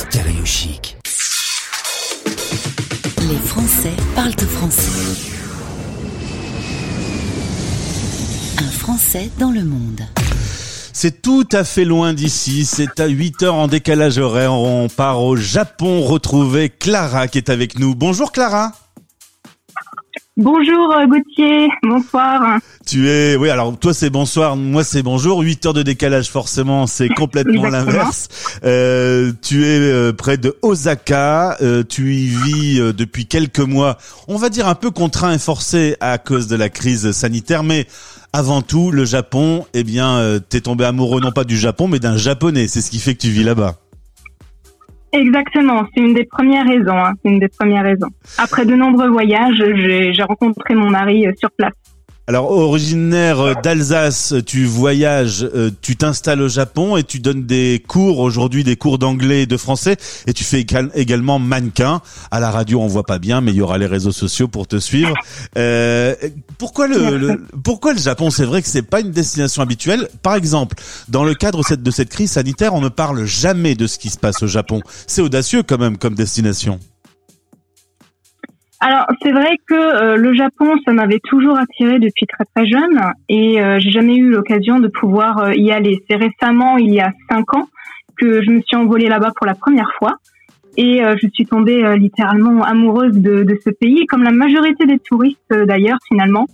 Stéréo chic. Les Français parlent français. Un Français dans le monde. C'est tout à fait loin d'ici, c'est à 8 heures en décalage horaire. On part au Japon retrouver Clara qui est avec nous. Bonjour Clara. Bonjour euh, Gauthier, bonsoir. Tu es, oui, alors toi c'est bonsoir, moi c'est bonjour. 8 heures de décalage, forcément, c'est complètement l'inverse. Euh, tu es euh, près de Osaka, euh, tu y vis euh, depuis quelques mois, on va dire un peu contraint et forcé à cause de la crise sanitaire, mais avant tout, le Japon, eh bien, euh, t'es tombé amoureux non pas du Japon, mais d'un japonais. C'est ce qui fait que tu vis là-bas. Exactement, c'est une des premières raisons. hein, c'est une des premières raisons. Après de nombreux voyages, j'ai rencontré mon mari euh, sur place. Alors, originaire euh, d'Alsace, tu voyages, euh, tu t'installes au Japon et tu donnes des cours aujourd'hui, des cours d'anglais et de français, et tu fais égal- également mannequin. À la radio, on voit pas bien, mais il y aura les réseaux sociaux pour te suivre. Euh, pourquoi le, le- pourquoi le Japon? C'est vrai que c'est pas une destination habituelle. Par exemple, dans le cadre de cette crise sanitaire, on ne parle jamais de ce qui se passe au Japon. C'est audacieux quand même comme destination. Alors c'est vrai que euh, le Japon, ça m'avait toujours attiré depuis très très jeune et euh, j'ai jamais eu l'occasion de pouvoir euh, y aller. C'est récemment, il y a cinq ans, que je me suis envolée là-bas pour la première fois et euh, je suis tombée euh, littéralement amoureuse de, de ce pays, comme la majorité des touristes d'ailleurs finalement.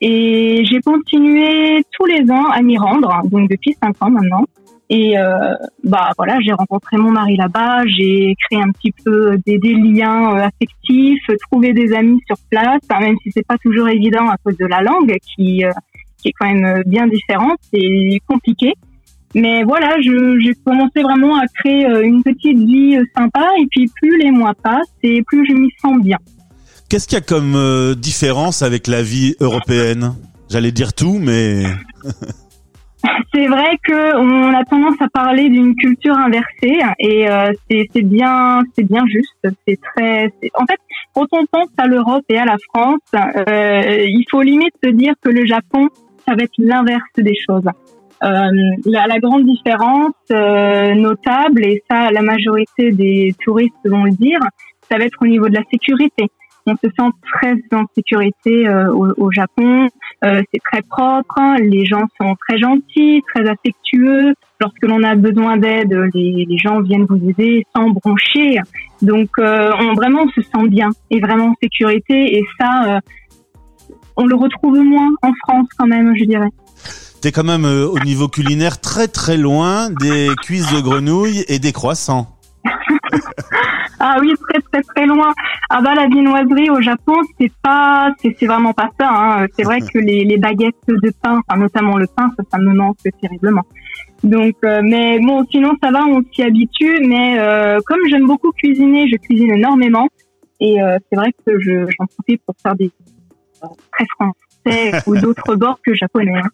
Et j'ai continué tous les ans à m'y rendre, donc depuis cinq ans maintenant. Et euh, bah voilà, j'ai rencontré mon mari là-bas, j'ai créé un petit peu des, des liens euh, affectifs, trouvé des amis sur place, hein, même si c'est pas toujours évident à cause de la langue qui euh, qui est quand même euh, bien différente et compliquée. Mais voilà, je- j'ai commencé vraiment à créer euh, une petite vie sympa et puis plus les mois passent et plus je m'y sens bien. Qu'est-ce qu'il y a comme différence avec la vie européenne? J'allais dire tout, mais C'est vrai que on a tendance à parler d'une culture inversée et euh, c'est bien c'est bien juste. C'est très en fait quand on pense à l'Europe et à la France, euh, il faut limite se dire que le Japon ça va être l'inverse des choses. Euh, la, la grande différence euh, notable et ça la majorité des touristes vont le dire, ça va être au niveau de la sécurité. On se sent très en sécurité euh, au, au Japon. Euh, c'est très propre, les gens sont très gentils, très affectueux. Lorsque l'on a besoin d'aide, les, les gens viennent vous aider sans broncher. Donc, euh, on vraiment on se sent bien et vraiment en sécurité. Et ça, on le retrouve moins en France quand même, je dirais. t'es quand même au niveau culinaire très très loin des cuisses de grenouille et des croissants. Ah oui, très très très loin. Ah bah la viennoiserie au Japon, c'est pas, c'est vraiment pas ça. Hein. C'est vrai que les, les baguettes de pain, enfin notamment le pain, ça, ça me manque terriblement. Donc, euh, mais bon, sinon ça va, on s'y habitue. Mais euh, comme j'aime beaucoup cuisiner, je cuisine énormément, et euh, c'est vrai que je j'en profite pour faire des euh, très français ou d'autres bords que japonais. hein.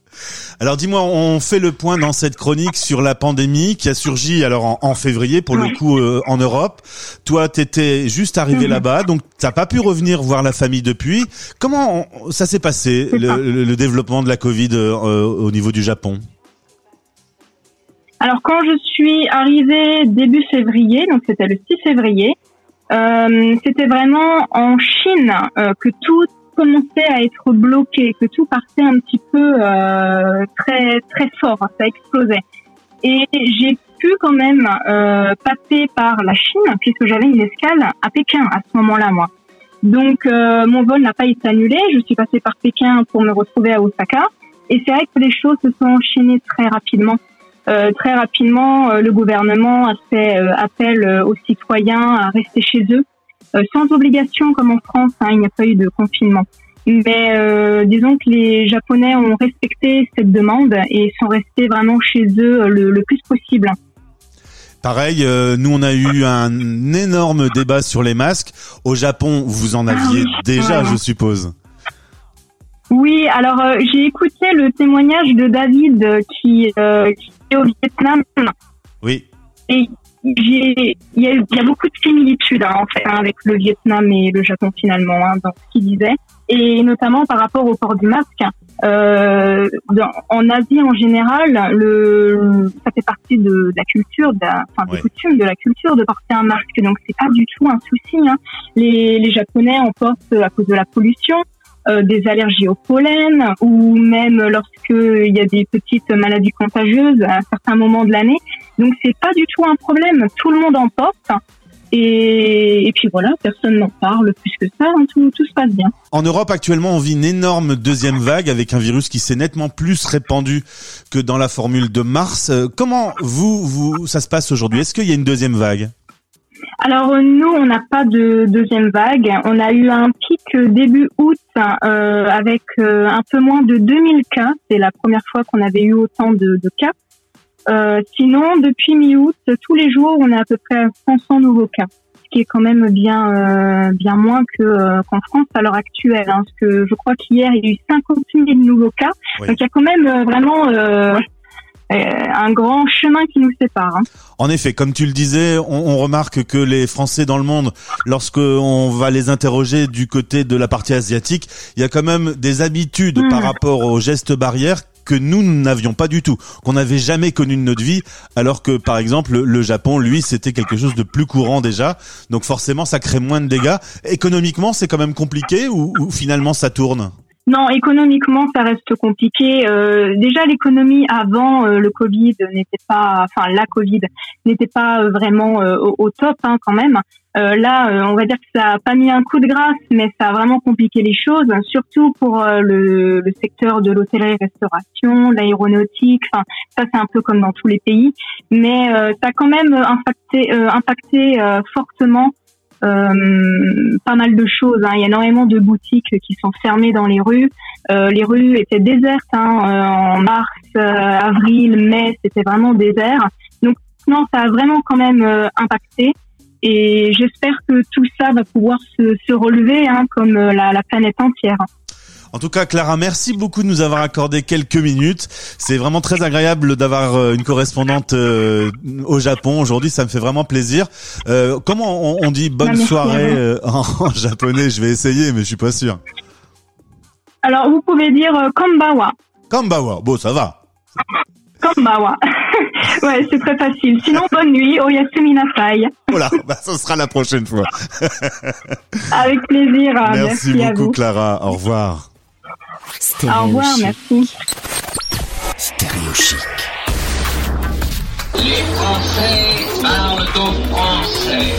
Alors dis-moi, on fait le point dans cette chronique sur la pandémie qui a surgi alors en, en février pour le coup euh, en Europe. Toi, t'étais juste arrivé Mhm. là-bas, donc t'as pas pu revenir voir la famille depuis. Comment on- ça s'est passé le, développement de la Covid euh, euh, au niveau du Japon? Alors quand je suis arrivée début février, donc c'était le 6 février, euh, c'était vraiment en Chine euh, que tout commençait à être bloqué, que tout partait un petit peu euh, très très fort, ça explosait. Et j'ai pu quand même euh, passer par la Chine puisque j'avais une escale à Pékin à ce moment-là, moi. Donc euh, mon vol n'a pas été annulé, je suis passée par Pékin pour me retrouver à Osaka. Et c'est vrai que les choses se sont enchaînées très rapidement. Euh, très rapidement, euh, le gouvernement a fait euh, appel euh, aux citoyens à rester chez eux, sans obligation comme en France, hein, il n'y a pas eu de confinement. Mais euh, disons que les Japonais ont respecté cette demande et sont restés vraiment chez eux euh, le, le plus possible. Pareil, euh, nous on a eu un énorme débat sur les masques. Au Japon, vous en aviez oui. déjà, je suppose. Oui, alors euh, j'ai écouté le témoignage de David euh, qui, euh, qui est au Vietnam Oui. Et il y, a, beaucoup de similitudes hein, en fait hein, avec le Vietnam et le Japon finalement hein, dans ce qu'il disait et notamment par rapport au port du masque. Euh, en Asie en général, le, ça fait partie de, la culture, de enfin des coutumes de la culture de porter un masque. Donc c'est pas du tout un souci. Hein. Les, les Japonais en portent à cause de la pollution. Euh, des allergies au pollen ou même lorsqu'il y a des petites maladies contagieuses à un certain moment de l'année. Donc c'est pas du tout un problème. Tout le monde en porte. Et, et, puis voilà, personne n'en parle plus que ça, hein, tout, tout, se passe bien. En Europe actuellement, on vit une énorme deuxième vague avec un virus qui s'est nettement plus répandu que dans la formule de mars. Euh, comment vous, vous, ça se passe aujourd'hui? Est-ce qu'il y a une deuxième vague? Alors nous, on n'a pas de deuxième vague. On a eu un pic début août euh, avec euh, un peu moins de 2000 cas. C'est la première fois qu'on avait eu autant de, de cas. Euh, sinon, depuis mi-août, tous les jours, on a à peu près 500 nouveaux cas, ce qui est quand même bien bien moins que qu'en France à l'heure actuelle. Hein, parce que je crois qu'hier, il y a eu 50 000 nouveaux cas. Donc il y a quand même vraiment euh, un grand chemin qui nous sépare. Hein. En effet, comme tu le disais, on, on, remarque que les Français dans le monde, lorsque on va les interroger du côté de la partie asiatique, il y a quand même des habitudes par hmm. rapport aux gestes barrières que nous n'avions pas du tout, qu'on n'avait jamais connu de notre vie, alors que par exemple le Japon, lui, c'était quelque chose de plus courant déjà, donc forcément ça crée moins de dégâts. Économiquement, c'est quand même compliqué ou, ou finalement ça tourne? Non, économiquement, ça reste compliqué. Euh, déjà, l'économie avant euh, le Covid n'était pas, enfin la Covid n'était pas euh, vraiment au, top hein, quand même. là, on va dire que ça a pas mis un coup de grâce, mais ça a vraiment compliqué les choses, surtout pour le, le, secteur de l'hôtellerie-restauration, l'aéronautique. Enfin, ça c'est un peu comme dans tous les pays, mais ça a quand même impacté, impacté fortement euh, pas mal de choses. Hein. Il y a énormément de boutiques qui sont fermées dans les rues. Euh, les rues étaient désertes hein. Euh, en mars, avril, mai, c'était vraiment désert. Donc non, ça a vraiment quand même impacté. Et j'espère que tout ça va pouvoir se, se relever hein, comme la, la planète entière. En tout cas, Clara, merci beaucoup de nous avoir accordé quelques minutes. C'est vraiment très agréable d'avoir euh, une correspondante euh, au Japon aujourd'hui. Ça me fait vraiment plaisir. Euh, comment on, dit bonne soirée en, japonais? Je vais essayer, mais je suis pas sûr. Alors, vous pouvez dire Kambawa. Kambawa. Bon, ça va. Kambawa. ouais, c'est très facile. Sinon, bonne nuit. Oyasumi nasai. Voilà, bah, ça sera la prochaine fois. Avec plaisir. Merci, Merci beaucoup, Clara. Au revoir. Au revoir, merci. Stéréo chic. Les Français parlent aux Français.